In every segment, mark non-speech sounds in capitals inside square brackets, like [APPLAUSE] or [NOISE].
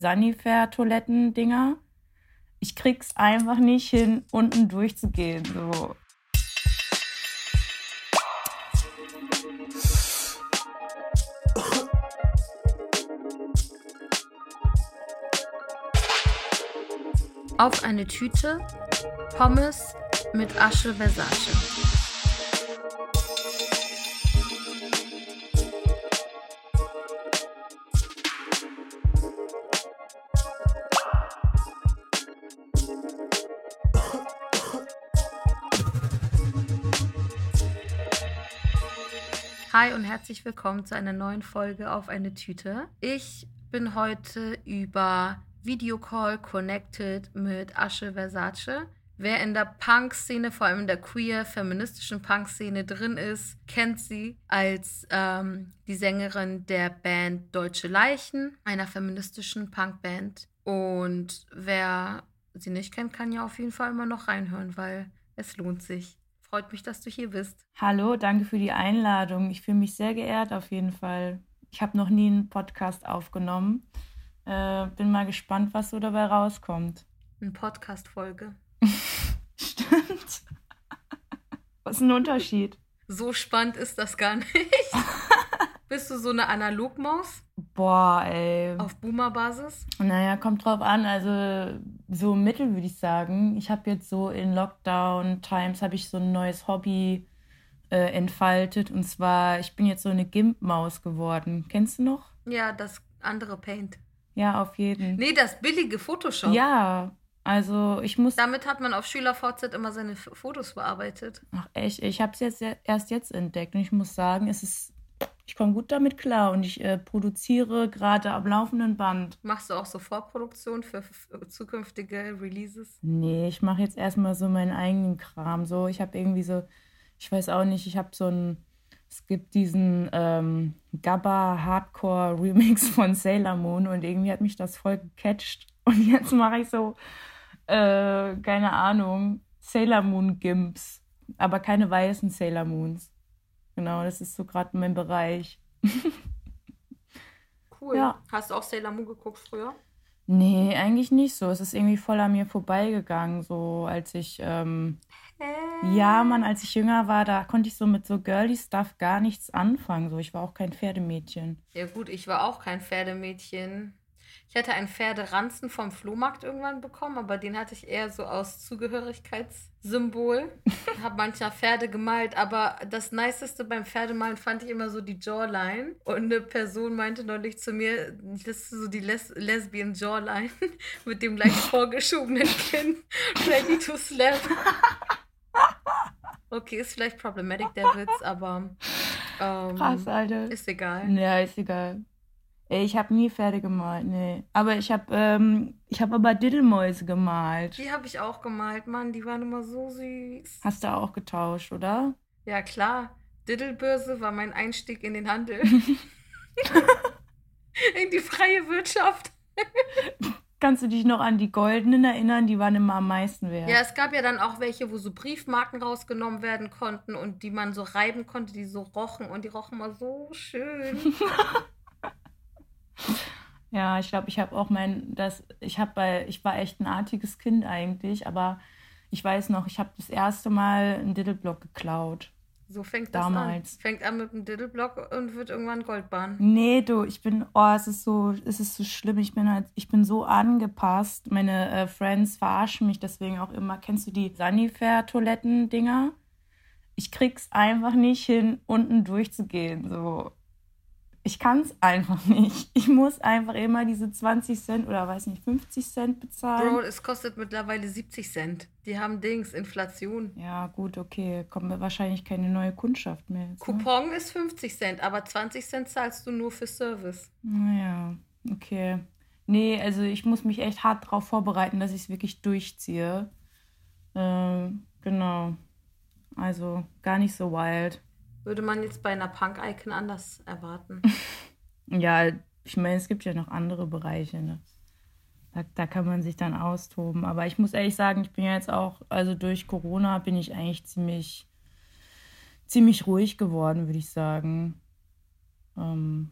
Sanifair-Toiletten-Dinger. Ich krieg's einfach nicht hin, unten durchzugehen. So. Auf eine Tüte Pommes mit Asche Versace. Hi und herzlich willkommen zu einer neuen Folge auf eine Tüte. Ich bin heute über Videocall connected mit Asche Versace. Wer in der Punk-Szene, vor allem in der queer, feministischen Punk-Szene drin ist, kennt sie als ähm, die Sängerin der Band Deutsche Leichen, einer feministischen Punk-Band. Und wer sie nicht kennt, kann ja auf jeden Fall immer noch reinhören, weil es lohnt sich. Freut mich, dass du hier bist. Hallo, danke für die Einladung. Ich fühle mich sehr geehrt auf jeden Fall. Ich habe noch nie einen Podcast aufgenommen. Äh, bin mal gespannt, was so dabei rauskommt. Eine Podcast-Folge. [LAUGHS] Stimmt. [LAUGHS] Was ist ein Unterschied? So spannend ist das gar nicht. [LAUGHS] Bist du so eine Analogmaus? Boah, ey. Auf Boomer-Basis? Naja, kommt drauf an. Also so mittel würde ich sagen. Ich habe jetzt so in Lockdown-Times habe ich so ein neues Hobby äh, entfaltet. Und zwar, ich bin jetzt so eine Gimp-Maus geworden. Kennst du noch? Ja, das andere Paint. Ja, auf jeden. Nee, das billige Photoshop. Ja, also ich muss. Damit hat man auf SchülerVZ immer seine Fotos bearbeitet. Ach echt, ich habe es jetzt erst jetzt entdeckt und ich muss sagen, es ist ich komme gut damit klar und ich äh, produziere gerade am laufenden Band. Machst du auch so Vorproduktion für, für zukünftige Releases? Nee, ich mache jetzt erstmal so meinen eigenen Kram. So, ich habe irgendwie so, ich weiß auch nicht, ich habe so ein, es gibt diesen ähm, Gabba Hardcore Remix [LAUGHS] von Sailor Moon und irgendwie hat mich das voll gecatcht. [LAUGHS] Und jetzt mache ich so, äh, keine Ahnung, Sailor Moon Gimps, aber keine weißen Sailor Moons. Genau, das ist so gerade mein Bereich. [LAUGHS] cool. Ja. Hast du auch Sailor Moon geguckt früher? Nee, eigentlich nicht so. Es ist irgendwie voll an mir vorbeigegangen, so als ich. Ähm, äh. Ja, Mann, als ich jünger war, da konnte ich so mit so girly Stuff gar nichts anfangen. So, ich war auch kein Pferdemädchen. Ja, gut, ich war auch kein Pferdemädchen. Ich hatte einen Pferderanzen vom Flohmarkt irgendwann bekommen, aber den hatte ich eher so aus Zugehörigkeitssymbol. [LAUGHS] habe manchmal Pferde gemalt, aber das Niceste beim Pferdemalen fand ich immer so die Jawline. Und eine Person meinte neulich zu mir, das ist so die Les Lesbian Jawline [LAUGHS] mit dem leicht vorgeschobenen Kinn. [LAUGHS] Ready to slap. Okay, ist vielleicht problematic der Witz, aber ähm, Krass, Alter. ist egal. Ja, ist egal. Ich habe nie Pferde gemalt, nee. Aber ich habe ähm, hab aber Diddelmäuse gemalt. Die habe ich auch gemalt, Mann. Die waren immer so süß. Hast du auch getauscht, oder? Ja, klar. Diddelbörse war mein Einstieg in den Handel. [LAUGHS] in die freie Wirtschaft. Kannst du dich noch an die goldenen erinnern? Die waren immer am meisten wert. Ja, es gab ja dann auch welche, wo so Briefmarken rausgenommen werden konnten und die man so reiben konnte, die so rochen und die rochen mal so schön. [LAUGHS] Ja, ich glaube, ich habe auch mein, das, ich habe bei, ich war echt ein artiges Kind eigentlich, aber ich weiß noch, ich habe das erste Mal einen Diddleblock geklaut. So fängt das Damals. an. Fängt an mit einem Diddleblock und wird irgendwann Goldbahn. Nee, du, ich bin, oh, es ist so, es ist so schlimm. Ich bin halt, ich bin so angepasst. Meine äh, Friends verarschen mich deswegen auch immer. Kennst du die Sanifair-Toiletten-Dinger? Ich krieg's einfach nicht hin, unten durchzugehen. So ich kann es einfach nicht. Ich muss einfach immer diese 20 Cent oder weiß nicht, 50 Cent bezahlen. Bro, es kostet mittlerweile 70 Cent. Die haben Dings, Inflation. Ja, gut, okay. Kommt wahrscheinlich keine neue Kundschaft mehr. Jetzt, ne? Coupon ist 50 Cent, aber 20 Cent zahlst du nur für Service. Naja, okay. Nee, also ich muss mich echt hart darauf vorbereiten, dass ich es wirklich durchziehe. Ähm, genau. Also gar nicht so wild. Würde man jetzt bei einer Punk-Icon anders erwarten. [LAUGHS] ja, ich meine, es gibt ja noch andere Bereiche. Ne? Da, da kann man sich dann austoben. Aber ich muss ehrlich sagen, ich bin ja jetzt auch, also durch Corona bin ich eigentlich ziemlich, ziemlich ruhig geworden, würde ich sagen. Ähm,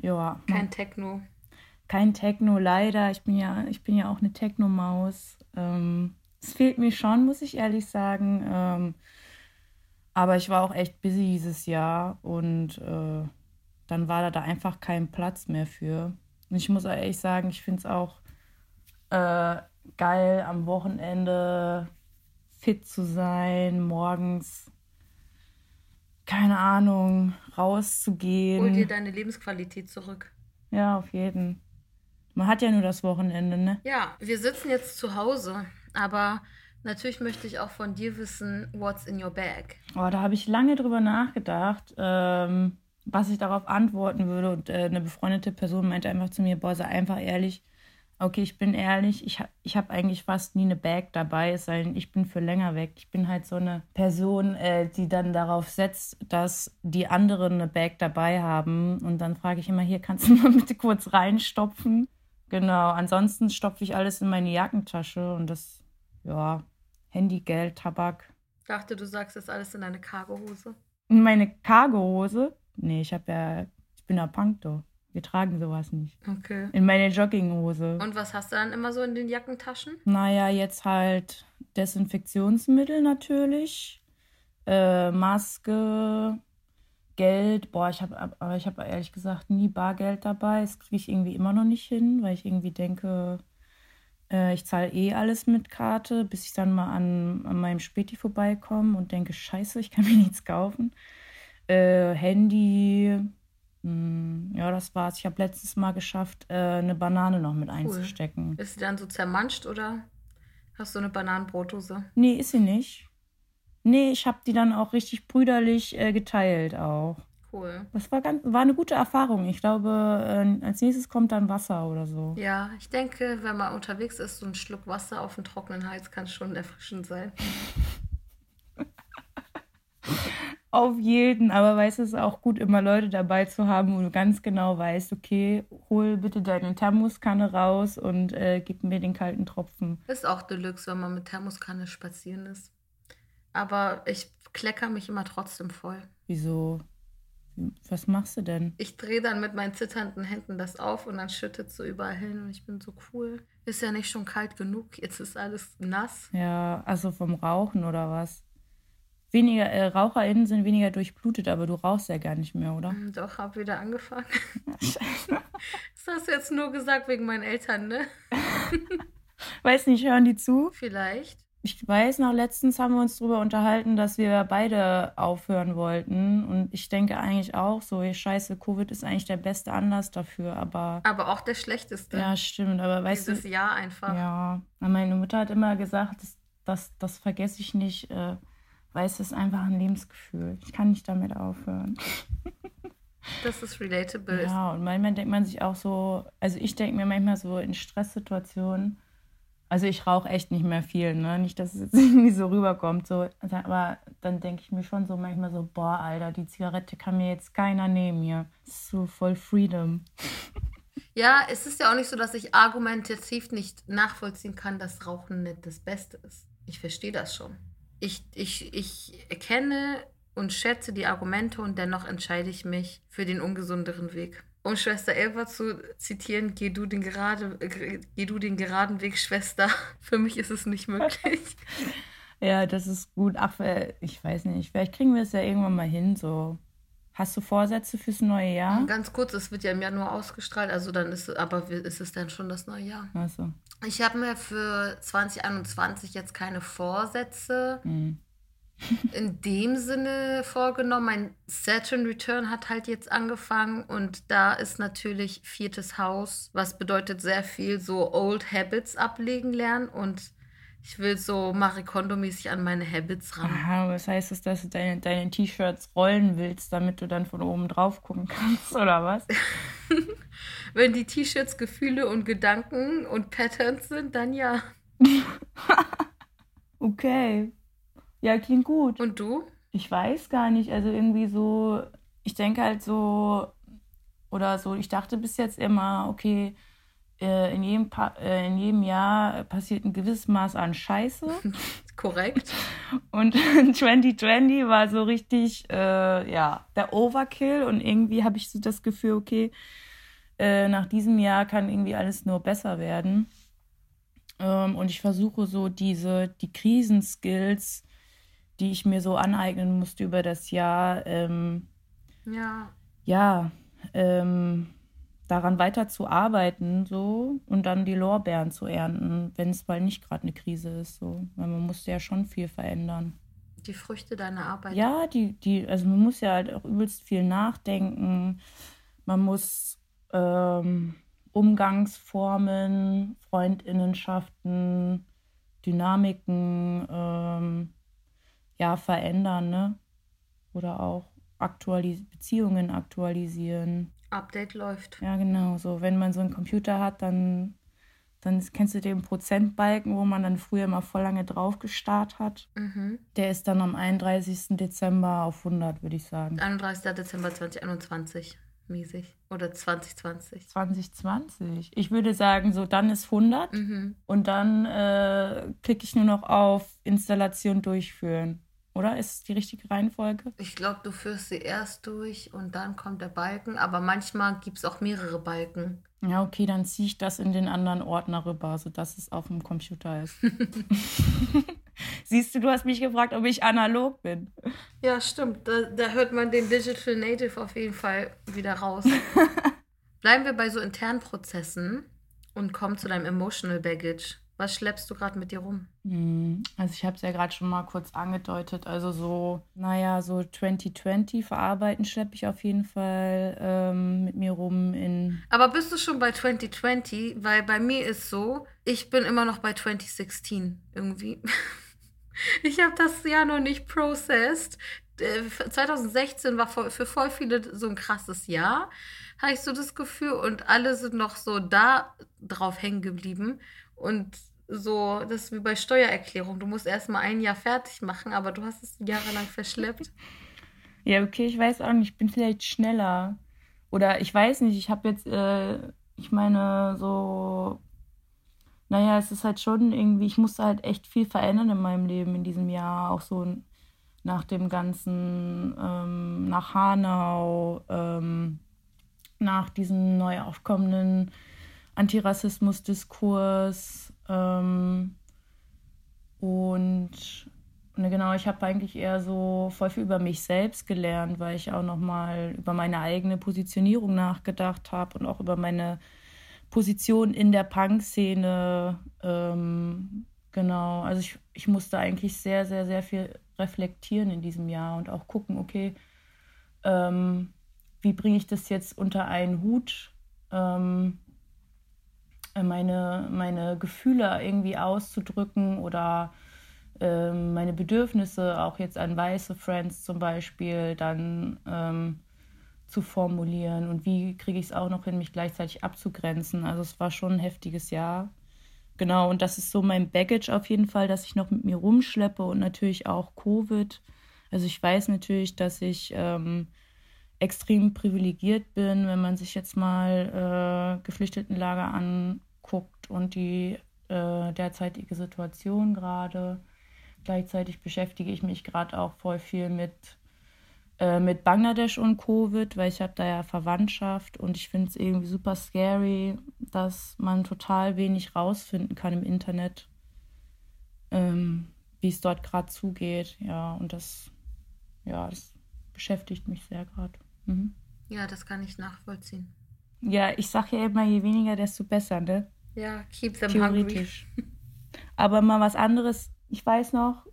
ja. Kein Techno. kein Techno, leider. Ich bin ja, ich bin ja auch eine Techno-Maus. Ähm, es fehlt mir schon, muss ich ehrlich sagen. Ähm, aber ich war auch echt busy dieses Jahr und äh, dann war da, da einfach kein Platz mehr für. Und ich muss ehrlich sagen, ich finde es auch äh, geil, am Wochenende fit zu sein, morgens, keine Ahnung, rauszugehen. Hol dir deine Lebensqualität zurück. Ja, auf jeden. Man hat ja nur das Wochenende, ne? Ja, wir sitzen jetzt zu Hause, aber natürlich möchte ich auch von dir wissen, what's in your bag? Oh, da habe ich lange drüber nachgedacht, ähm, was ich darauf antworten würde. Und äh, eine befreundete Person meinte einfach zu mir, boah, sei einfach ehrlich. Okay, ich bin ehrlich, ich, ich habe eigentlich fast nie eine Bag dabei, es sei denn, ich bin für länger weg. Ich bin halt so eine Person, äh, die dann darauf setzt, dass die anderen eine Bag dabei haben. Und dann frage ich immer, hier kannst du [LAUGHS] mal bitte kurz reinstopfen. Genau, ansonsten stopfe ich alles in meine Jackentasche und das, ja, Handy, Geld, Tabak. Ich dachte, du sagst das alles in deine Cargohose. In meine Cargohose? Nee, ich habe ja, ich bin ja Punkto. Wir tragen sowas nicht. Okay. In meine Jogginghose. Und was hast du dann immer so in den Jackentaschen? Naja, jetzt halt Desinfektionsmittel natürlich, äh, Maske, Geld. Boah, ich habe aber ich habe ehrlich gesagt nie Bargeld dabei. Das kriege ich irgendwie immer noch nicht hin, weil ich irgendwie denke, äh, ich zahle eh alles mit Karte, bis ich dann mal an, an meinem Späti vorbeikomme und denke, scheiße, ich kann mir [LAUGHS] nichts kaufen. Äh, Handy, hm, ja, das war's. Ich habe letztes Mal geschafft, äh, eine Banane noch mit einzustecken. Ist sie dann so zermanscht oder hast du eine Bananenbrotdose? Nee, ist sie nicht. Nee, ich habe die dann auch richtig brüderlich äh, geteilt auch. Cool. Das war, ganz, war eine gute Erfahrung. Ich glaube, äh, als nächstes kommt dann Wasser oder so. Ja, ich denke, wenn man unterwegs ist, so ein Schluck Wasser auf dem trockenen Hals kann schon erfrischend sein. [LAUGHS] Auf jeden, aber weißt du, es ist auch gut, immer Leute dabei zu haben, wo du ganz genau weißt, okay, hol bitte deine Thermoskanne raus und äh, gib mir den kalten Tropfen. Ist auch Deluxe, wenn man mit Thermoskanne spazieren ist. Aber ich klecker mich immer trotzdem voll. Wieso? Was machst du denn? Ich drehe dann mit meinen zitternden Händen das auf und dann schüttet es so überall hin und ich bin so cool. Ist ja nicht schon kalt genug, jetzt ist alles nass. Ja, also vom Rauchen oder was? Weniger äh, RaucherInnen sind weniger durchblutet, aber du rauchst ja gar nicht mehr, oder? Hm, Doch, hab wieder angefangen. [LAUGHS] Scheiße. Das hast du jetzt nur gesagt wegen meinen Eltern, ne? [LAUGHS] Weiß nicht, hören die zu? Vielleicht. Ich weiß noch, letztens haben wir uns darüber unterhalten, dass wir beide aufhören wollten. Und ich denke eigentlich auch so, hey, scheiße, Covid ist eigentlich der beste Anlass dafür, aber. Aber auch der schlechteste. Ja, stimmt. Aber weißt Dieses du. Jahr einfach. Ja. Meine Mutter hat immer gesagt, das, das, das vergesse ich nicht, äh, weil es ist einfach ein Lebensgefühl. Ich kann nicht damit aufhören. [LAUGHS] Das ist relatable. Ja, und manchmal denkt man sich auch so, also ich denke mir manchmal so in Stresssituationen, also ich rauche echt nicht mehr viel, ne? Nicht, dass es jetzt [LAUGHS] irgendwie so rüberkommt. So. Aber dann denke ich mir schon so manchmal so, boah, Alter, die Zigarette kann mir jetzt keiner nehmen hier. So voll Freedom. [LAUGHS] Ja, es ist ja auch nicht so, dass ich argumentativ nicht nachvollziehen kann, dass Rauchen nicht das Beste ist. Ich verstehe das schon. Ich, ich, ich erkenne und schätze die Argumente und dennoch entscheide ich mich für den ungesünderen Weg. Um Schwester Elva zu zitieren, geh du den, gerade, geh du den geraden Weg, Schwester. [LAUGHS] Für mich ist es nicht möglich. [LAUGHS] Ja, das ist gut. Ach, äh, ich weiß nicht, vielleicht kriegen wir es ja irgendwann mal hin. So. Hast du Vorsätze fürs neue Jahr? Ganz kurz, es wird ja im Januar ausgestrahlt, also dann ist es, aber ist es dann schon das neue Jahr? Achso. Ich habe mir für 2021 jetzt keine Vorsätze Hm. In dem Sinne vorgenommen. Mein Saturn Return hat halt jetzt angefangen und da ist natürlich viertes Haus, was bedeutet sehr viel so Old Habits ablegen lernen und ich will so Marie Kondo-mäßig an meine Habits ran. Aha, was heißt das, dass du deine, deine T-Shirts rollen willst, damit du dann von oben drauf gucken kannst, [LAUGHS] oder was? [LAUGHS] Wenn die T-Shirts Gefühle und Gedanken und Patterns sind, dann ja. [LAUGHS] Okay. Ja, klingt gut. Und du? Ich weiß gar nicht, also irgendwie so, ich denke halt so, oder so, ich dachte bis jetzt immer, okay, äh, in jedem, pa äh, in jedem Jahr passiert ein gewisses Maß an Scheiße. [LAUGHS] Korrekt. Und [LAUGHS] 2020 war so richtig, äh, ja, der Overkill. Und irgendwie habe ich so das Gefühl, okay, äh, nach diesem Jahr kann irgendwie alles nur besser werden. Ähm, und ich versuche so diese, die Krisenskills, die ich mir so aneignen musste über das Jahr, ähm, ja, ja ähm, daran weiter zu arbeiten so und dann die Lorbeeren zu ernten, wenn es mal nicht gerade eine Krise ist. So. Weil man muss ja schon viel verändern. Die Früchte deiner Arbeit. Ja, die, die, also man muss ja halt auch übelst viel nachdenken. Man muss ähm, Umgangsformen, Freundinnenschaften, Dynamiken ähm, ja verändern, ne? Oder auch aktualis Beziehungen aktualisieren. Update läuft. Ja, genau. So, wenn man so einen Computer hat, dann, dann kennst du den Prozentbalken, wo man dann früher mal voll lange drauf gestarrt hat. Mhm. Der ist dann am 31. Dezember auf 100, würde ich sagen. 31. Dezember 2021 mäßig. Oder 2020. 2020. Ich würde sagen, so dann ist 100 Mhm. und dann äh, klicke ich nur noch auf Installation durchführen. Oder ist es die richtige Reihenfolge? Ich glaube, du führst sie erst durch und dann kommt der Balken, aber manchmal gibt es auch mehrere Balken. Ja, okay, dann ziehe ich das in den anderen Ordner rüber, sodass es auf dem Computer ist. [LAUGHS] [LAUGHS] Siehst du, du hast mich gefragt, ob ich analog bin. Ja, stimmt. Da, da hört man den Digital Native auf jeden Fall wieder raus. [LAUGHS] Bleiben wir bei so internen Prozessen und kommen zu deinem Emotional Baggage. Was schleppst du gerade mit dir rum? Hm, Also ich habe es ja gerade schon mal kurz angedeutet. Also so, naja, so 2020 verarbeiten schleppe ich auf jeden Fall ähm, mit mir rum in... Aber bist du schon bei 2020? Weil bei mir ist so, ich bin immer noch bei 2016 irgendwie. [LAUGHS] Ich habe das Jahr noch nicht processed. Äh, 2016 war voll- für voll viele so ein krasses Jahr, habe ich so das Gefühl. Und alle sind noch so da drauf hängen geblieben. Und so, das ist wie bei Steuererklärung. Du musst erst mal ein Jahr fertig machen, aber du hast es jahrelang verschleppt. [LAUGHS] Ja, okay, ich weiß auch nicht, ich bin vielleicht schneller. Oder ich weiß nicht, ich habe jetzt, äh, ich meine, so, naja, es ist halt schon irgendwie, ich musste halt echt viel verändern in meinem Leben in diesem Jahr. Auch so nach dem ganzen, ähm, nach Hanau, ähm, nach diesem neu aufkommenden Antirassismus-Diskurs. Ähm, und ne, genau, ich habe eigentlich eher so voll viel über mich selbst gelernt, weil ich auch nochmal über meine eigene Positionierung nachgedacht habe und auch über meine Position in der Punk-Szene. Ähm, genau, also ich, ich musste eigentlich sehr, sehr, sehr viel reflektieren in diesem Jahr und auch gucken, okay, ähm, wie bringe ich das jetzt unter einen Hut? Ähm, meine, meine Gefühle irgendwie auszudrücken oder ähm, meine Bedürfnisse, auch jetzt an weiße Friends zum Beispiel, dann ähm, zu formulieren und wie kriege ich es auch noch hin, mich gleichzeitig abzugrenzen. Also es war schon ein heftiges Jahr. Genau, und das ist so mein Baggage auf jeden Fall, dass ich noch mit mir rumschleppe und natürlich auch Covid. Also ich weiß natürlich, dass ich ähm, extrem privilegiert bin, wenn man sich jetzt mal äh, Geflüchtetenlager anguckt und die äh, derzeitige Situation gerade. Gleichzeitig beschäftige ich mich gerade auch voll viel mit, äh, mit Bangladesch und Covid, weil ich habe da ja Verwandtschaft und ich finde es irgendwie super scary, dass man total wenig rausfinden kann im Internet, ähm, wie es dort gerade zugeht. Ja, und das, ja, das beschäftigt mich sehr gerade. Mhm. Ja, das kann ich nachvollziehen. Ja, ich sage ja immer, je weniger, desto besser, ne? Ja, keep them hungry. Theoretisch. Aber mal was anderes. Ich weiß noch,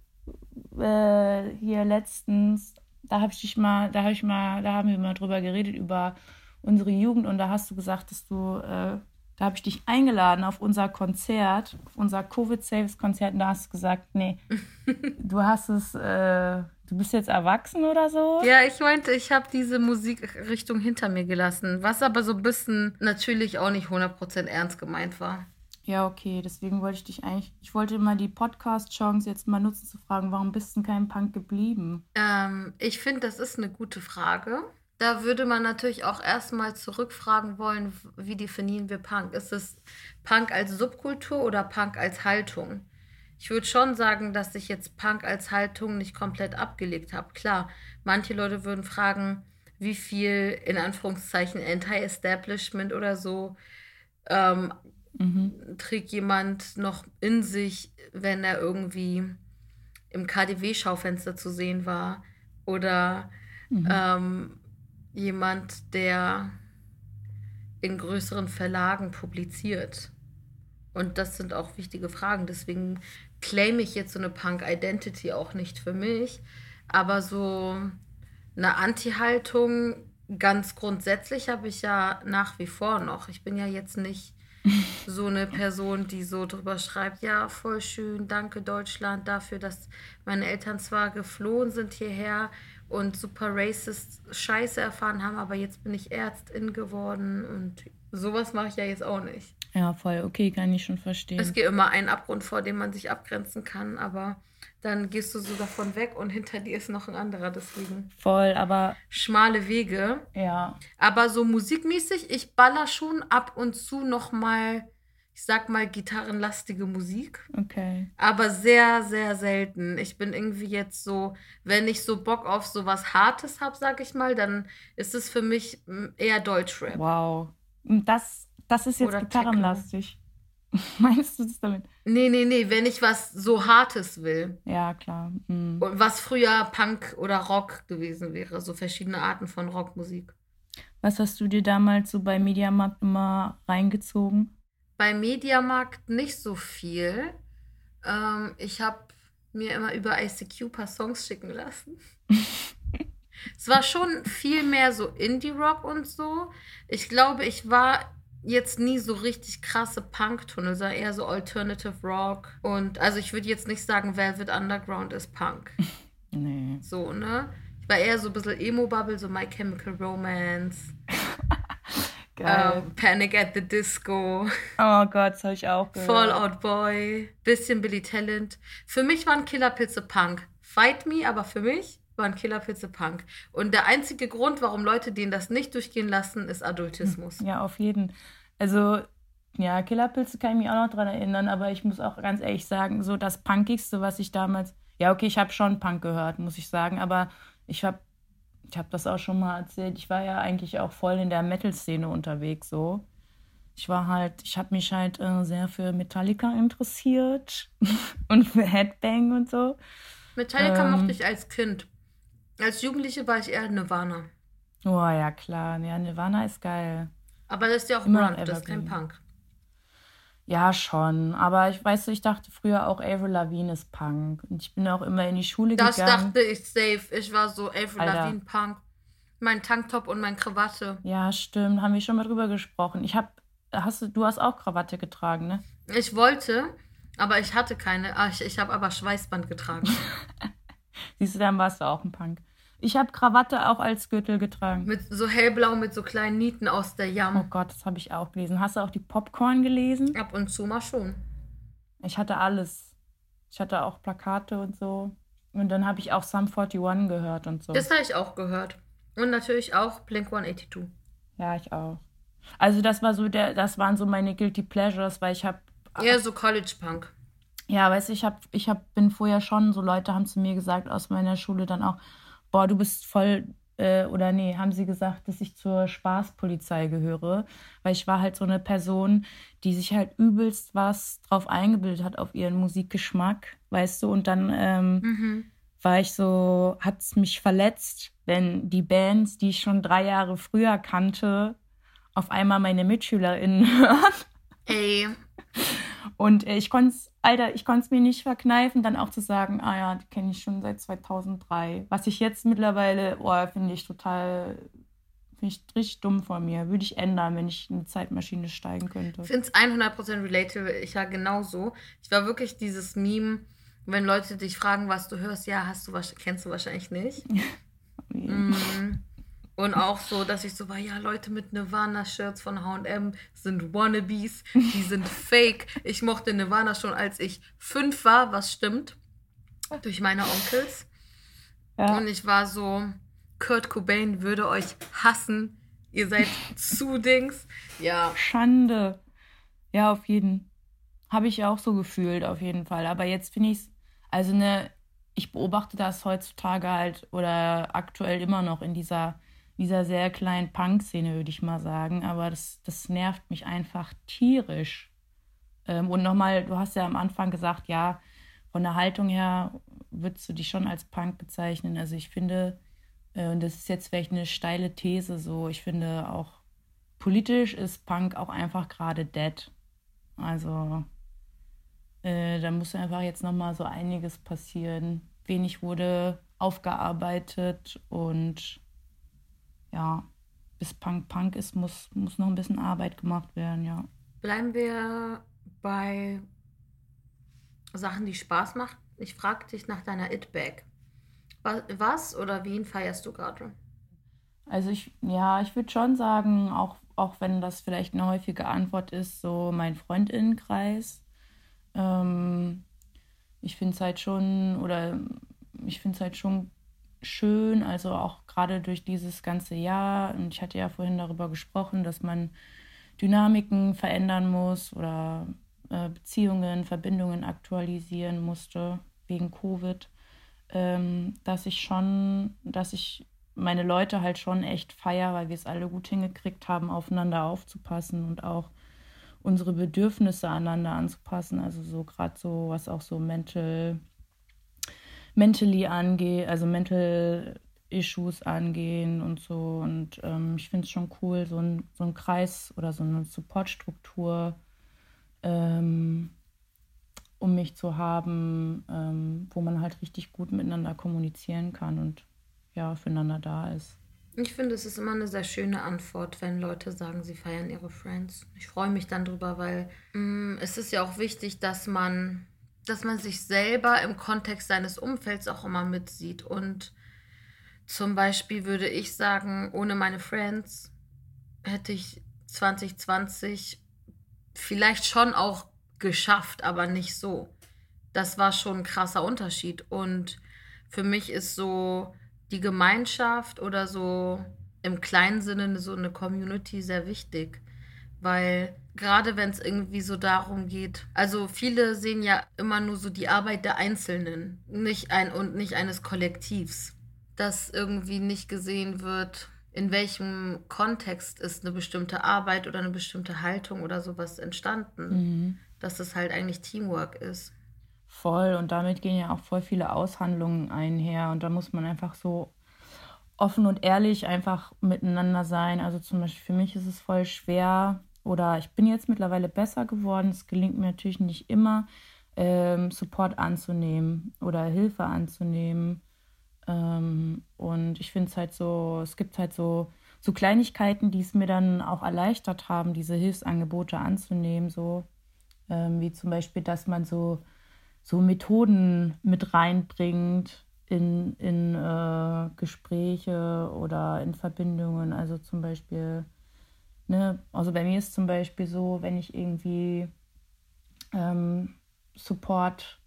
äh, hier letztens, da habe ich dich mal, da habe ich mal, da haben wir mal drüber geredet über unsere Jugend und da hast du gesagt, dass du, äh, da habe ich dich eingeladen auf unser Konzert, auf unser Covid-Saves-Konzert und da hast du gesagt, nee, [LAUGHS] du hast es, äh, du bist jetzt erwachsen oder so? Ja, ich meinte, ich habe diese Musikrichtung hinter mir gelassen, was aber so ein bisschen natürlich auch nicht 100% ernst gemeint war. Ja, okay, deswegen wollte ich dich eigentlich, ich wollte mal die Podcast-Chance jetzt mal nutzen zu fragen, warum bist du denn kein Punk geblieben? Ähm, ich finde, das ist eine gute Frage. Da würde man natürlich auch erstmal zurückfragen wollen, wie definieren wir Punk? Ist es Punk als Subkultur oder Punk als Haltung? Ich würde schon sagen, dass ich jetzt Punk als Haltung nicht komplett abgelegt habe. Klar, manche Leute würden fragen, wie viel in Anführungszeichen Anti-Establishment oder so ähm, mhm. trägt jemand noch in sich, wenn er irgendwie im KDW-Schaufenster zu sehen war oder mhm. ähm, jemand, der in größeren Verlagen publiziert. Und das sind auch wichtige Fragen. Deswegen claim ich jetzt so eine Punk-Identity auch nicht für mich. Aber so eine Anti-Haltung ganz grundsätzlich habe ich ja nach wie vor noch. Ich bin ja jetzt nicht [LAUGHS] so eine Person, die so drüber schreibt, ja, voll schön, danke Deutschland dafür, dass meine Eltern zwar geflohen sind hierher und super racist Scheiße erfahren haben, aber jetzt bin ich Ärztin geworden und sowas mache ich ja jetzt auch nicht. Ja, voll, okay, kann ich schon verstehen. Es gibt immer einen Abgrund, vor dem man sich abgrenzen kann, aber dann gehst du so davon weg und hinter dir ist noch ein anderer, deswegen. Voll, aber. Schmale Wege. Ja. Aber so musikmäßig, ich baller schon ab und zu nochmal, ich sag mal, gitarrenlastige Musik. Okay. Aber sehr, sehr selten. Ich bin irgendwie jetzt so, wenn ich so Bock auf so was Hartes habe, sag ich mal, dann ist es für mich mm, eher Deutschrap. Wow. Das, das ist jetzt Oder gitarrenlastig. [LAUGHS] Meinst du das damit? Nee, nee, nee, wenn ich was so Hartes will. Ja, klar. Mhm. Und was früher Punk oder Rock gewesen wäre, so verschiedene Arten von Rockmusik. Was hast du dir damals so bei Mediamarkt immer reingezogen? Bei Mediamarkt nicht so viel. Ähm, ich habe mir immer über ICQ ein paar Songs schicken lassen. [LAUGHS] es war schon viel mehr so Indie-Rock und so. Ich glaube, ich war jetzt nie so richtig krasse Punk-Tunnel, sondern eher so Alternative Rock. Und also ich würde jetzt nicht sagen, Velvet Underground ist Punk. [LAUGHS] Nee. So, ne? Ich war eher so ein bisschen Emo-Bubble, so My Chemical Romance. [LAUGHS] Geil. Um, Panic at the Disco. Oh Gott, das habe ich auch gehört. Fallout Boy. Bisschen Billy Talent. Für mich waren Killerpilze Punk. Fight Me, aber für mich waren Killerpilze Punk. Und der einzige Grund, warum Leute denen das nicht durchgehen lassen, ist Adultismus. Ja, auf jeden. Also, ja, Killerpilze kann ich mich auch noch dran erinnern, aber ich muss auch ganz ehrlich sagen, so das Punkigste, was ich damals. Ja, okay, ich habe schon Punk gehört, muss ich sagen, aber ich habe ich habe das auch schon mal erzählt. Ich war ja eigentlich auch voll in der Metal-Szene unterwegs, so. Ich war halt, ich habe mich halt äh, sehr für Metallica interessiert [LAUGHS] und für Headbang und so. Metallica ähm, mochte ich als Kind. Als Jugendliche war ich eher Nirvana. Oh ja, klar. Ja, Nirvana ist geil. Aber das ist ja auch Grunge, das ist kein Punk. Ja, schon. Aber ich weiß, ich dachte früher auch Avril Lavigne ist Punk. Und ich bin auch immer in die Schule das gegangen. Das dachte ich safe. Ich war so Avril. Lavigne Punk. Mein Tanktop und mein Krawatte. Ja, stimmt. Haben wir schon mal drüber gesprochen. Ich hab, hast du, du hast auch Krawatte getragen, ne? Ich wollte, aber ich hatte keine. Ah, ich, ich habe aber Schweißband getragen. [LAUGHS] Siehst du, dann warst du auch ein Punk. Ich habe Krawatte auch als Gürtel getragen. Mit so hellblau mit so kleinen Nieten aus der Jam. Oh Gott, das habe ich auch gelesen. Hast du auch die Popcorn gelesen? Ab und zu mal schon. Ich hatte alles. Ich hatte auch Plakate und so. Und dann habe ich auch Sum 41 gehört und so. Das habe ich auch gehört. Und natürlich auch Blink 182. Ja, ich auch. Also das war so der, das waren so meine Guilty Pleasures, weil ich habe. Ja, so College Punk. Ja, weißt du, ich hab, ich hab, bin vorher schon, so Leute haben zu mir gesagt aus meiner Schule dann auch, boah, du bist voll, äh, oder nee, haben sie gesagt, dass ich zur Spaßpolizei gehöre, weil ich war halt so eine Person, die sich halt übelst was drauf eingebildet hat auf ihren Musikgeschmack, weißt du, und dann ähm, mhm. war ich so, hat es mich verletzt, wenn die Bands, die ich schon drei Jahre früher kannte, auf einmal meine MitschülerInnen [LAUGHS] hören. Ey. Und äh, ich konnte es Alter, ich konnte es mir nicht verkneifen, dann auch zu sagen, ah ja, die kenne ich schon seit 2003. Was ich jetzt mittlerweile, oh, finde ich total, finde ich richtig dumm von mir. Würde ich ändern, wenn ich in eine Zeitmaschine steigen könnte. Ich finde es 100% relatable. Ich war genauso. Ich war wirklich dieses Meme, wenn Leute dich fragen, was du hörst, ja, hast du kennst du wahrscheinlich nicht. [LAUGHS] mm. Und auch so, dass ich so war, ja, Leute mit Nirvana-Shirts von HM sind Wannabes, die sind [LAUGHS] fake. Ich mochte Nirvana schon, als ich fünf war, was stimmt, durch meine Onkels. Ja. Und ich war so, Kurt Cobain würde euch hassen. Ihr seid zu [LAUGHS] Dings. Ja. Schande. Ja, auf jeden. Habe ich auch so gefühlt, auf jeden Fall. Aber jetzt finde ich es, also ne, ich beobachte das heutzutage halt oder aktuell immer noch in dieser dieser sehr kleinen Punk-Szene, würde ich mal sagen. Aber das, das nervt mich einfach tierisch. Ähm, und nochmal, du hast ja am Anfang gesagt, ja, von der Haltung her würdest du dich schon als Punk bezeichnen. Also ich finde, äh, und das ist jetzt vielleicht eine steile These, so, ich finde auch politisch ist Punk auch einfach gerade dead. Also äh, da muss einfach jetzt nochmal so einiges passieren. Wenig wurde aufgearbeitet und ja, bis Punk Punk ist, muss, muss noch ein bisschen Arbeit gemacht werden, ja. Bleiben wir bei Sachen, die Spaß machen. Ich frage dich nach deiner It-Bag. Was, was oder wen feierst du gerade? Also ich, ja, ich würde schon sagen, auch, auch wenn das vielleicht eine häufige Antwort ist, so mein Freundinnenkreis. Ähm, ich finde es halt schon, oder ich finde es halt schon schön, also auch gerade durch dieses ganze Jahr. Und ich hatte ja vorhin darüber gesprochen, dass man Dynamiken verändern muss oder äh, Beziehungen, Verbindungen aktualisieren musste wegen Covid, ähm, dass ich schon, dass ich meine Leute halt schon echt feier, weil wir es alle gut hingekriegt haben, aufeinander aufzupassen und auch unsere Bedürfnisse aneinander anzupassen. Also so gerade so, was auch so mental, mentally angeht, also mental Issues angehen und so. Und ähm, ich finde es schon cool, so ein, so ein Kreis oder so eine Supportstruktur ähm, um mich zu haben, ähm, wo man halt richtig gut miteinander kommunizieren kann und ja, füreinander da ist. Ich finde, es ist immer eine sehr schöne Antwort, wenn Leute sagen, sie feiern ihre Friends. Ich freue mich dann drüber, weil mh, mm, es ist ja auch wichtig, dass man, dass man sich selber im Kontext seines Umfelds auch immer mitsieht. Und zum Beispiel würde ich sagen, ohne meine Friends hätte ich 2020 vielleicht schon auch geschafft, aber nicht so. Das war schon ein krasser Unterschied. Und für mich ist so die Gemeinschaft oder so im kleinen Sinne so eine Community sehr wichtig. Weil gerade wenn es irgendwie so darum geht, also viele sehen ja immer nur so die Arbeit der Einzelnen, nicht ein und nicht eines Kollektivs. Dass irgendwie nicht gesehen wird, in welchem Kontext ist eine bestimmte Arbeit oder eine bestimmte Haltung oder sowas entstanden. Mhm. Dass das halt eigentlich Teamwork ist. Voll. Und damit gehen ja auch voll viele Aushandlungen einher. Und da muss man einfach so offen und ehrlich einfach miteinander sein. Also zum Beispiel für mich ist es voll schwer oder ich bin jetzt mittlerweile besser geworden. Es gelingt mir natürlich nicht immer, ähm, Support anzunehmen oder Hilfe anzunehmen ähm, und ich finde es halt so, es gibt halt so, so Kleinigkeiten, die es mir dann auch erleichtert haben, diese Hilfsangebote anzunehmen, so ähm, wie zum Beispiel, dass man so, so Methoden mit reinbringt in, in äh, Gespräche oder in Verbindungen. Also zum Beispiel, ne, also bei mir ist zum Beispiel so, wenn ich irgendwie ähm, Support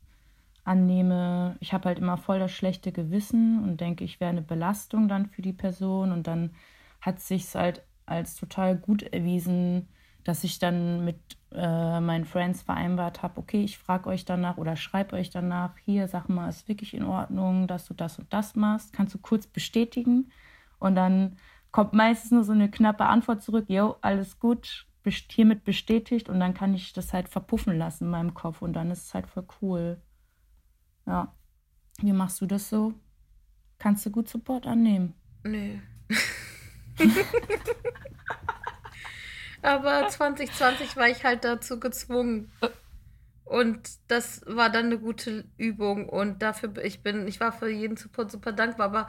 annehme, ich habe halt immer voll das schlechte Gewissen und denke, ich wäre eine Belastung dann für die Person und dann hat sich halt als total gut erwiesen, dass ich dann mit äh, meinen Friends vereinbart habe, okay, ich frage euch danach oder schreibe euch danach, hier, sag mal, ist wirklich in Ordnung, dass du das und das machst, kannst du kurz bestätigen? Und dann kommt meistens nur so eine knappe Antwort zurück, jo, alles gut, hiermit bestätigt und dann kann ich das halt verpuffen lassen in meinem Kopf und dann ist es halt voll cool. Ja. Wie machst du das so? Kannst du gut Support annehmen? Nö. [LAUGHS] [LAUGHS] Aber 2020 war ich halt dazu gezwungen. Und das war dann eine gute Übung. Und dafür, ich bin, ich war für jeden Support super dankbar. Aber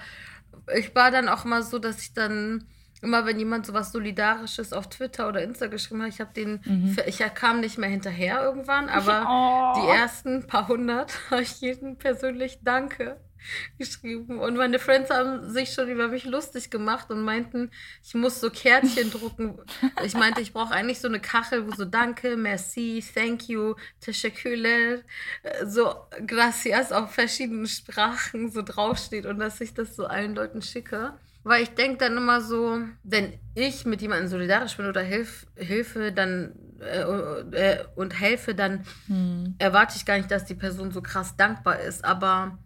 ich war dann auch immer so, dass ich dann immer wenn jemand so was Solidarisches auf Twitter oder Insta geschrieben hat, ich habe den, mhm. ich kam nicht mehr hinterher irgendwann, aber oh. die ersten paar hundert [LAUGHS] habe ich jeden persönlich Danke geschrieben. Und meine Friends haben sich schon über mich lustig gemacht und meinten, ich muss so Kärtchen drucken. Ich meinte, ich brauche eigentlich so eine Kachel, wo so Danke, Merci, Thank you, Teşekkürler, so Gracias auf verschiedenen Sprachen so draufsteht und dass ich das so allen Leuten schicke. Weil ich denke dann immer so, wenn ich mit jemandem solidarisch bin oder hilf, Hilfe dann äh, äh, und helfe, dann hm. erwarte ich gar nicht, dass die Person so krass dankbar ist. Aber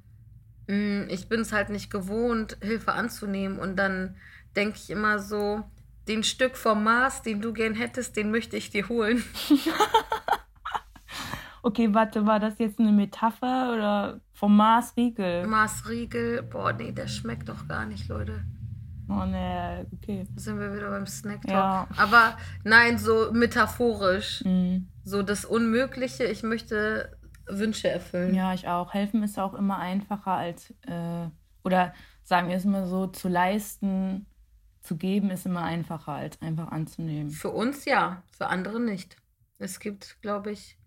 ich bin es halt nicht gewohnt, Hilfe anzunehmen und dann denke ich immer so, den Stück vom Mars, den du gern hättest, den möchte ich dir holen. [LAUGHS] [LAUGHS] okay, warte, war das jetzt eine Metapher oder vom Mars Riegel? Mars Riegel, boah, nee, der schmeckt doch gar nicht, Leute. Oh ne, okay. Sind wir wieder beim Snack Talk. Ja. Aber nein, so metaphorisch. Mhm. So das Unmögliche, ich möchte Wünsche erfüllen. Ja, ich auch. Helfen ist auch immer einfacher als, äh, oder sagen wir es mal so, zu leisten, zu geben ist immer einfacher als einfach anzunehmen. Für uns ja, für andere nicht. Es gibt, glaube ich,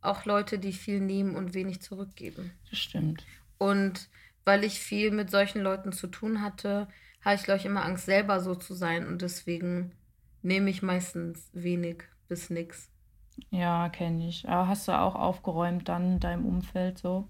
auch Leute, die viel nehmen und wenig zurückgeben. Das stimmt. Und weil ich viel mit solchen Leuten zu tun hatte, habe ich, glaube ich, immer Angst, selber so zu sein. Und deswegen nehme ich meistens wenig bis nix. Ja, kenne ich. Aber hast du auch aufgeräumt dann in deinem Umfeld so?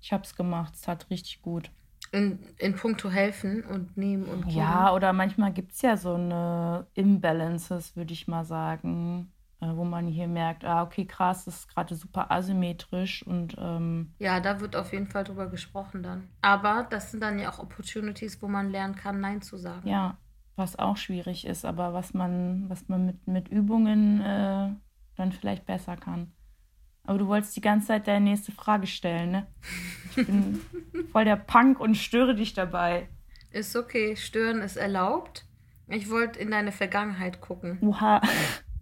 Ich habe es gemacht. Es tat richtig gut. In, in puncto helfen und nehmen und geben. Ja, oder manchmal gibt es ja so eine Imbalances, würde ich mal sagen, äh, wo man hier merkt, ah, okay, krass, das ist gerade super asymmetrisch und ähm, Ja, da wird auf jeden Fall drüber gesprochen dann. Aber das sind dann ja auch Opportunities, wo man lernen kann, Nein zu sagen. ja, was auch schwierig ist, aber was man, was man mit, mit Übungen äh, dann vielleicht besser kann. Aber du wolltest die ganze Zeit deine nächste Frage stellen, ne? Ich bin [LAUGHS] voll der Punk und störe dich dabei. Ist okay, stören ist erlaubt. Ich wollte in deine Vergangenheit gucken. Oha.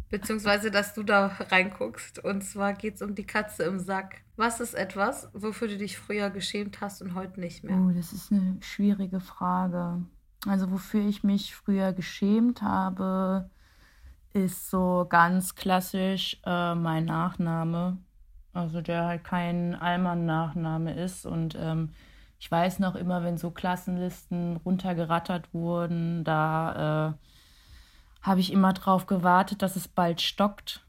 Beziehungsweise, dass du da reinguckst. Und zwar geht es um die Katze im Sack. Was ist etwas, wofür du dich früher geschämt hast und heute nicht mehr? Oh, das ist eine schwierige Frage. Also wofür ich mich früher geschämt habe, ist so ganz klassisch äh, mein Nachname. Also der halt kein Allmann-Nachname ist. Und ähm, ich weiß noch immer, wenn so Klassenlisten runtergerattert wurden, da äh, habe ich immer drauf gewartet, dass es bald stockt.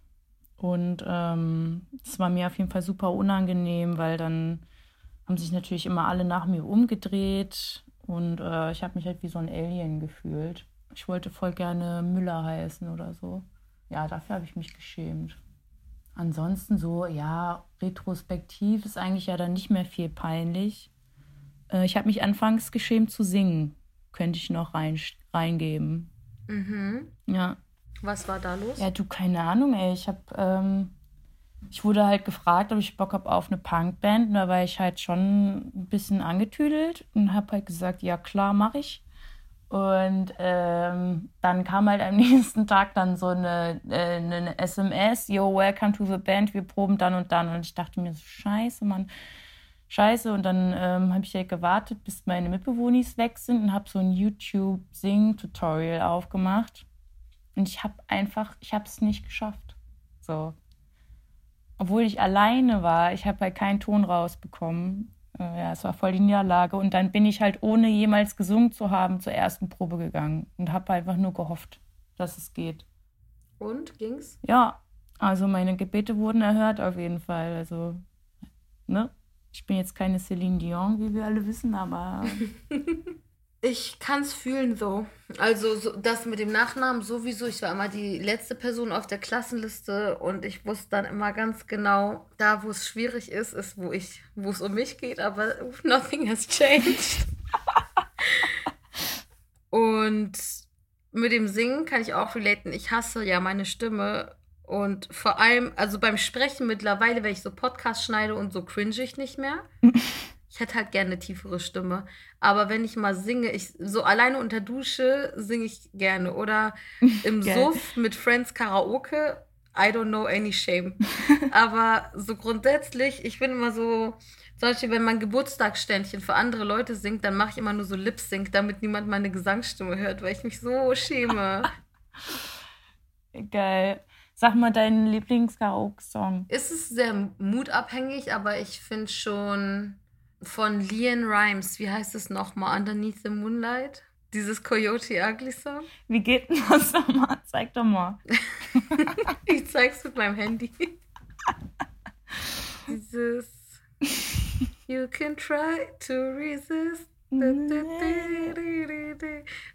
Und ähm, es war mir auf jeden Fall super unangenehm, weil dann haben sich natürlich immer alle nach mir umgedreht und äh, ich habe mich halt wie so ein Alien gefühlt. Ich wollte voll gerne Müller heißen oder so. Ja, dafür habe ich mich geschämt. Ansonsten so, ja, retrospektiv ist eigentlich ja dann nicht mehr viel peinlich. Äh, ich habe mich anfangs geschämt zu singen. Könnte ich noch rein, reingeben. Mhm. Ja. Was war da los? Ja, du, keine Ahnung, ey. Ich habe, ähm, ich wurde halt gefragt, ob ich Bock habe auf eine Punkband. Und da war ich halt schon ein bisschen angetüdelt und habe halt gesagt, ja klar, mache ich. Und ähm, dann kam halt am [LAUGHS] nächsten Tag dann so eine, äh, eine SMS, yo, welcome to the band, wir proben dann und dann. Und ich dachte mir so, scheiße, Mann, scheiße. Und dann ähm, habe ich halt gewartet, bis meine Mitbewohnis weg sind und habe so ein YouTube-Sing-Tutorial aufgemacht. Und ich habe einfach, ich habe es nicht geschafft. So. Obwohl ich alleine war, ich habe halt keinen Ton rausbekommen. Äh, ja, es war voll die Niederlage. Und dann bin ich halt, ohne jemals gesungen zu haben, zur ersten Probe gegangen und habe einfach nur gehofft, dass es geht. Und ging's? Ja, also meine Gebete wurden erhört auf jeden Fall. Also, ne? Ich bin jetzt keine Celine Dion, wie wir alle wissen, aber [LAUGHS] Ich kann's fühlen so. Also so, das mit dem Nachnamen sowieso. Ich war immer die letzte Person auf der Klassenliste und ich wusste dann immer ganz genau, da wo es schwierig ist, ist wo ich, wo es um mich geht, aber [LAUGHS] nothing has changed. [LAUGHS] und mit dem Singen kann ich auch relaten. Ich hasse ja meine Stimme und vor allem, also beim Sprechen mittlerweile, wenn ich so Podcasts schneide und so cringe ich nicht mehr. [LAUGHS] Ich hätte halt gerne eine tiefere Stimme. Aber wenn ich mal singe, ich so alleine unter Dusche singe ich gerne. Oder [LAUGHS] im. Suff mit Friends Karaoke. I don't know any shame. [LAUGHS] Aber so grundsätzlich, ich bin immer so, zum Beispiel, wenn man Geburtstagsständchen für andere Leute singt, dann mache ich immer nur so Lip-Sync, damit niemand meine Gesangsstimme hört, weil ich mich so schäme. [LAUGHS] geil. Sag mal deinen Lieblings-Karaoke-Song. ist es sehr mutabhängig, aber ich finde schon von Leon Rhymes, wie heißt es nochmal? Underneath the Moonlight? Dieses Coyote Ugly Song? Wie geht denn das nochmal? Zeig doch mal. [LAUGHS] Ich zeig's mit meinem Handy. [LAUGHS] Dieses You can try to resist.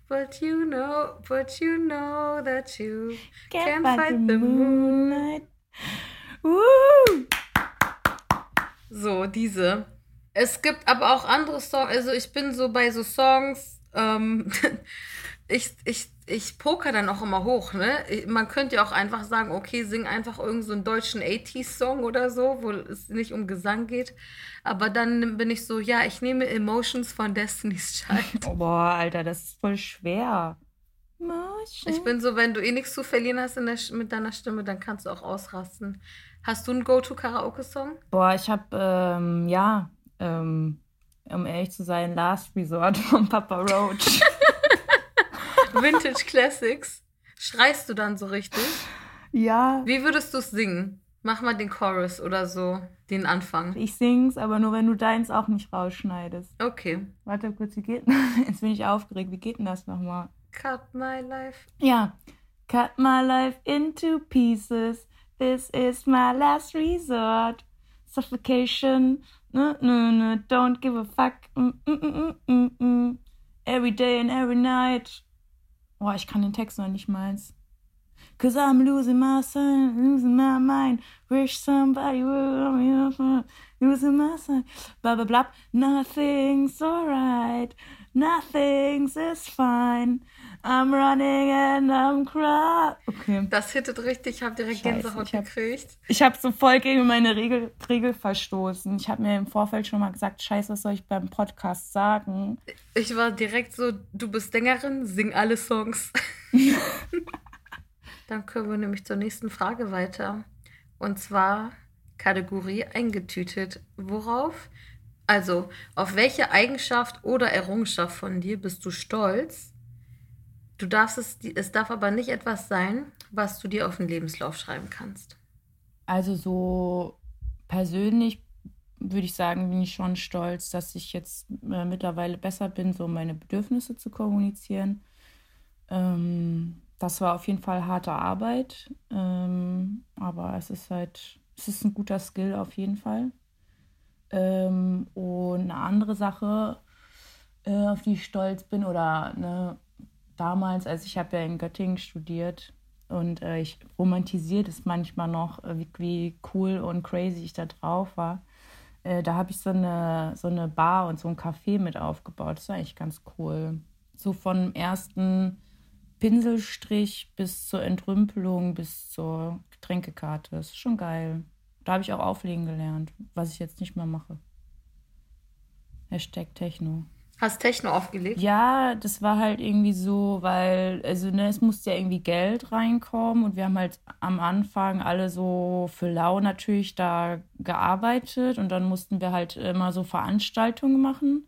But you know, but you know that you Can't fight the moon. Uh. So, diese. Es gibt aber auch andere Songs. Also ich bin so bei so Songs, ähm, [LAUGHS] ich, ich, ich poker dann auch immer hoch, ne? Man könnte ja auch einfach sagen, okay, sing einfach irgendeinen so einen deutschen 80s-Song oder so, wo es nicht um Gesang geht. Aber dann bin ich so, ja, ich nehme Emotions von Destiny's Child. Oh, [LAUGHS] boah, Alter, das ist voll schwer. Ich bin so, wenn du eh nichts zu verlieren hast der, mit deiner Stimme, dann kannst du auch ausrasten. Hast du einen Go-To-Karaoke-Song? Boah, ich hab, ähm, ja, ähm, um ehrlich zu sein, Last Resort [LAUGHS] von Papa Roach. [LAUGHS] Vintage Classics. Schreist du dann so richtig? Ja. Wie würdest du es singen? Mach mal den Chorus oder so, den Anfang. Ich sing's, aber nur wenn du deins auch nicht rausschneidest. Okay. Warte kurz, wie geht [LAUGHS] Jetzt bin ich aufgeregt. Wie geht denn das nochmal? Cut my life. Ja. Cut my life into pieces. This is my last resort. Suffocation. No, no, no, don't give a fuck. Mm, mm, mm, mm, every day and every night. Oh, ich kann den Text noch nicht mal. Cause I'm losing my son, losing my mind. Wish somebody would losing my son. Blah blah blah. Nothing's alright. Nothing's is fine. I'm running and I'm crying. Okay. Das hittet richtig. Ich habe direkt Scheiße, Gänsehaut ich hab, gekriegt. Ich habe so voll gegen meine Regel, Regel verstoßen. Ich habe mir im Vorfeld schon mal gesagt, scheiße, was soll ich beim Podcast sagen? Ich war direkt so, du bist Sängerin, sing alle Songs. [LAUGHS] Dann können wir nämlich zur nächsten Frage weiter. Und zwar Kategorie eingetütet. Worauf, also auf welche Eigenschaft oder Errungenschaft von dir bist du stolz? Du darfst es, es darf aber nicht etwas sein, was du dir auf den Lebenslauf schreiben kannst. Also so persönlich würde ich sagen, bin ich schon stolz, dass ich jetzt äh, mittlerweile besser bin, so meine Bedürfnisse zu kommunizieren. Ähm, das war auf jeden Fall harte Arbeit, ähm, aber es ist halt, es ist ein guter Skill auf jeden Fall. Ähm, und eine andere Sache, äh, auf die ich stolz bin, oder eine damals, als ich habe ja in Göttingen studiert und äh, ich romantisiere das manchmal noch, äh, wie, wie, cool und crazy ich da drauf war. Äh, da habe ich so eine, so eine Bar und so ein Café mit aufgebaut. Das war eigentlich ganz cool. So vom ersten Pinselstrich bis zur Entrümpelung, bis zur Getränkekarte. Das ist schon geil. Da habe ich auch auflegen gelernt, was ich jetzt nicht mehr mache. Hashtag Techno. Hast Techno aufgelegt? Ja, das war halt irgendwie so, weil, also ne, es musste ja irgendwie Geld reinkommen und wir haben halt am Anfang alle so für lau natürlich da gearbeitet und dann mussten wir halt immer so Veranstaltungen machen.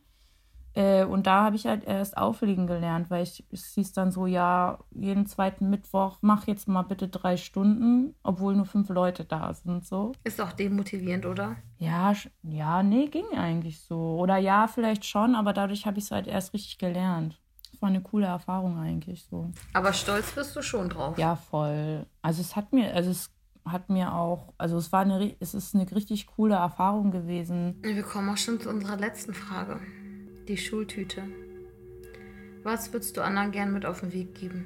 Äh, und da habe ich halt erst auflegen gelernt, weil ich, es hieß dann so, ja, jeden zweiten Mittwoch mach jetzt mal bitte drei Stunden, obwohl nur fünf Leute da sind. So. Ist auch demotivierend, oder? Ja, ja, nee, ging eigentlich so. Oder ja, vielleicht schon, aber dadurch habe ich es halt erst richtig gelernt. Das war eine coole Erfahrung eigentlich so. Aber stolz bist du schon drauf. Ja, voll. Also es hat mir, also es hat mir auch, also es war eine, es ist eine richtig coole Erfahrung gewesen. Wir kommen auch schon zu unserer letzten Frage. Die Schultüte. Was würdest du anderen gern mit auf den Weg geben?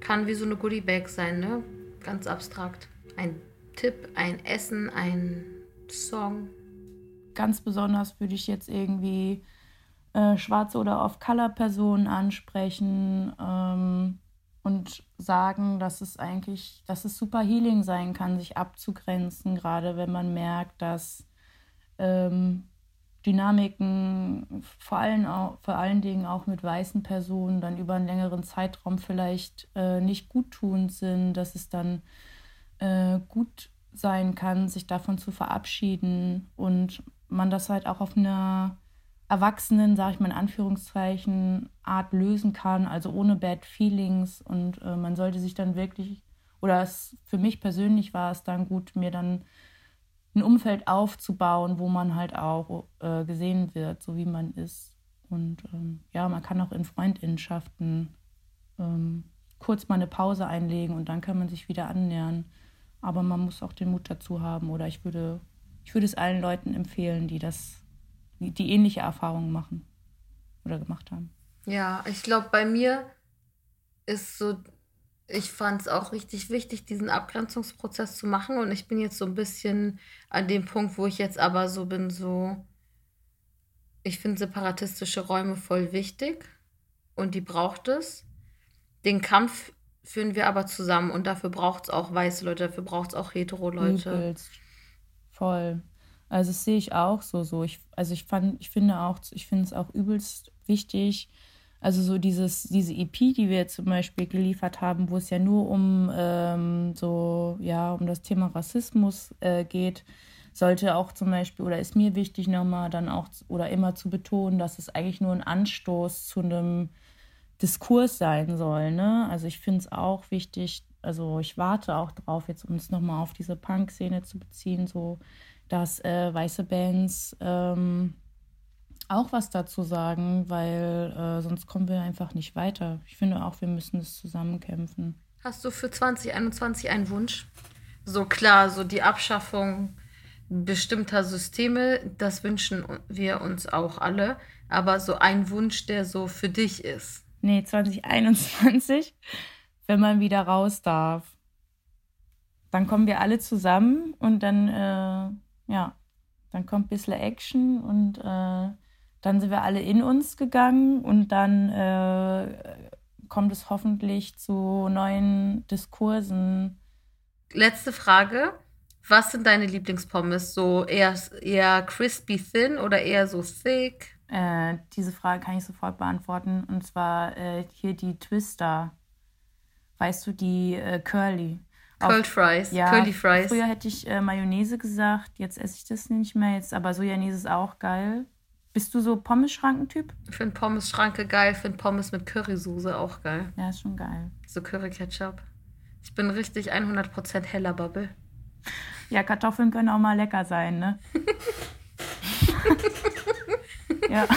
Kann wie so eine Goodie-Bag sein, ne? Ganz abstrakt. Ein Tipp, ein Essen, ein Song. Ganz besonders würde ich jetzt irgendwie äh, schwarze oder off-color-Personen ansprechen ähm, und sagen, dass es eigentlich, dass es super Healing sein kann, sich abzugrenzen, gerade wenn man merkt, dass ähm, Dynamiken vor allen, auch, vor allen Dingen auch mit weißen Personen dann über einen längeren Zeitraum vielleicht äh, nicht guttunend sind, dass es dann äh, gut sein kann, sich davon zu verabschieden und man das halt auch auf einer Erwachsenen, sage ich mal in Anführungszeichen, Art lösen kann, also ohne Bad Feelings und äh, man sollte sich dann wirklich, oder es, für mich persönlich war es dann gut, mir dann ein Umfeld aufzubauen, wo man halt auch äh, gesehen wird, so wie man ist. Und ähm, ja, man kann auch in Freundinnenschaften ähm, kurz mal eine Pause einlegen und dann kann man sich wieder annähern. Aber man muss auch den Mut dazu haben. Oder ich würde, ich würde es allen Leuten empfehlen, die das, die ähnliche Erfahrungen machen oder gemacht haben. Ja, ich glaube, bei mir ist so ich fand es auch richtig wichtig, diesen Abgrenzungsprozess zu machen. Und ich bin jetzt so ein bisschen an dem Punkt, wo ich jetzt aber so bin, so, ich finde separatistische Räume voll wichtig. und die braucht es. Den Kampf führen wir aber zusammen und dafür braucht es auch weiße Leute, dafür braucht es auch hetero Leute. Voll. Also das sehe ich auch so so. Ich, also ich fand, ich finde auch, ich finde es auch übelst wichtig. Also so dieses, diese EP, die wir zum Beispiel geliefert haben, wo es ja nur um ähm, so, ja, um das Thema Rassismus äh, geht, sollte auch zum Beispiel, oder ist mir wichtig nochmal dann auch oder immer zu betonen, dass es eigentlich nur ein Anstoß zu einem Diskurs sein soll. Ne? Also ich finde es auch wichtig, also ich warte auch drauf, jetzt um es nochmal auf diese Punk-Szene zu beziehen, so dass äh, weiße Bands ähm, auch was dazu sagen, weil äh, sonst kommen wir einfach nicht weiter. Ich finde auch, wir müssen es zusammenkämpfen. Hast du für 2021 einen Wunsch? So klar, so die Abschaffung bestimmter Systeme, das wünschen wir uns auch alle. Aber so ein Wunsch, der so für dich ist. Nee, 2021, wenn man wieder raus darf. Dann kommen wir alle zusammen und dann, äh, ja, dann kommt ein bisschen Action und äh, dann sind wir alle in uns gegangen und dann äh, kommt es hoffentlich zu neuen Diskursen. Letzte Frage. Was sind deine Lieblingspommes? So eher, eher crispy thin oder eher so thick? Äh, diese Frage kann ich sofort beantworten. Und zwar äh, hier die Twister. Weißt du, die äh, Curly. Curled Fries, ja, Curly Fries. Früher hätte ich äh, Mayonnaise gesagt, jetzt esse ich das nicht mehr. Jetzt, aber Sojanese ist auch geil. Bist du so Pommes-Schranken-Typ? Ich finde Pommes-Schranke geil, finde Pommes mit Currysoße auch geil. Ja, ist schon geil. So Curry-Ketchup. Ich bin richtig 100% heller Bubble. Ja, Kartoffeln können auch mal lecker sein, ne? [LAUGHS] ja. [LAUGHS]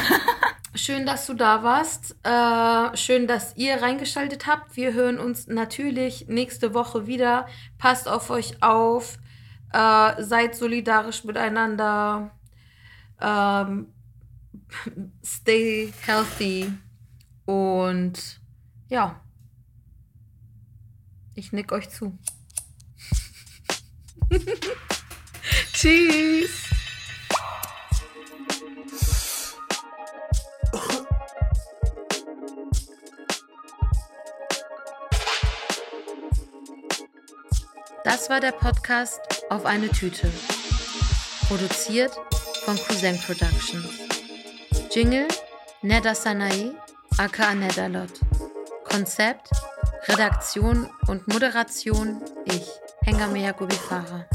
Schön, dass du da warst. Äh, schön, dass ihr reingeschaltet habt. Wir hören uns natürlich nächste Woche wieder. Passt auf euch auf. Äh, seid solidarisch miteinander. Ähm, stay healthy. Und ja, ich nick euch zu. [LAUGHS] Tschüss. Das war der Podcast auf eine Tüte. Produziert von Cousin Productions. Jingle Neda Sanae, aka Nedalot. Konzept, Redaktion und Moderation ich, Hengame Yakubi Farah.